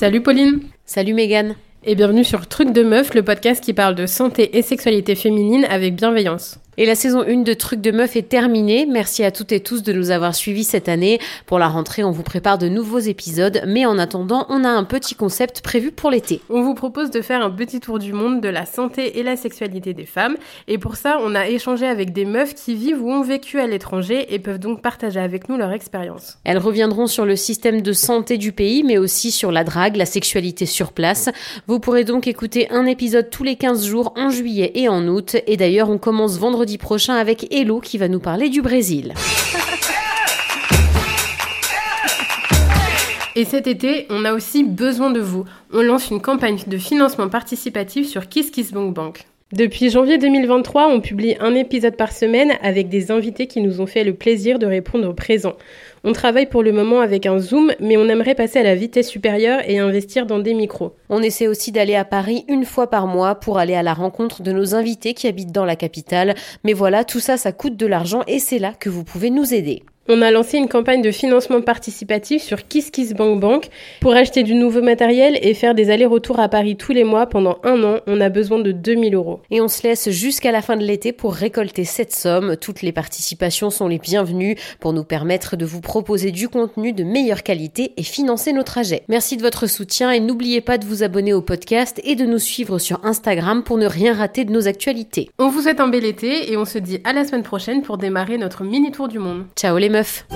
Salut Pauline Salut Mégane Et bienvenue sur Truc de Meuf, le podcast qui parle de santé et sexualité féminine avec bienveillance. Et la saison 1 de Trucs de Meuf est terminée. Merci à toutes et tous de nous avoir suivis cette année. Pour la rentrée, on vous prépare de nouveaux épisodes, mais en attendant, on a un petit concept prévu pour l'été. On vous propose de faire un petit tour du monde de la santé et la sexualité des femmes. Et pour ça, on a échangé avec des meufs qui vivent ou ont vécu à l'étranger et peuvent donc partager avec nous leur expérience. Elles reviendront sur le système de santé du pays, mais aussi sur la drague, la sexualité sur place. Vous pourrez donc écouter un épisode tous les 15 jours en juillet et en août. Et d'ailleurs, on commence vendredi prochain avec Hello qui va nous parler du Brésil. Et cet été, on a aussi besoin de vous. On lance une campagne de financement participatif sur KissKissBankBank. Depuis janvier 2023, on publie un épisode par semaine avec des invités qui nous ont fait le plaisir de répondre au présent. On travaille pour le moment avec un Zoom, mais on aimerait passer à la vitesse supérieure et investir dans des micros. On essaie aussi d'aller à Paris une fois par mois pour aller à la rencontre de nos invités qui habitent dans la capitale. Mais voilà, tout ça, ça coûte de l'argent et c'est là que vous pouvez nous aider. On a lancé une campagne de financement participatif sur KissKissBankBank pour acheter du nouveau matériel et faire des allers-retours à Paris tous les mois pendant un an. On a besoin de 2000 euros. Et on se laisse jusqu'à la fin de l'été pour récolter cette somme. Toutes les participations sont les bienvenues pour nous permettre de vous proposer du contenu de meilleure qualité et financer nos trajets. Merci de votre soutien et n'oubliez pas de vous abonner au podcast et de nous suivre sur Instagram pour ne rien rater de nos actualités. On vous souhaite un bel été et on se dit à la semaine prochaine pour démarrer notre mini tour du monde. Ciao les meufs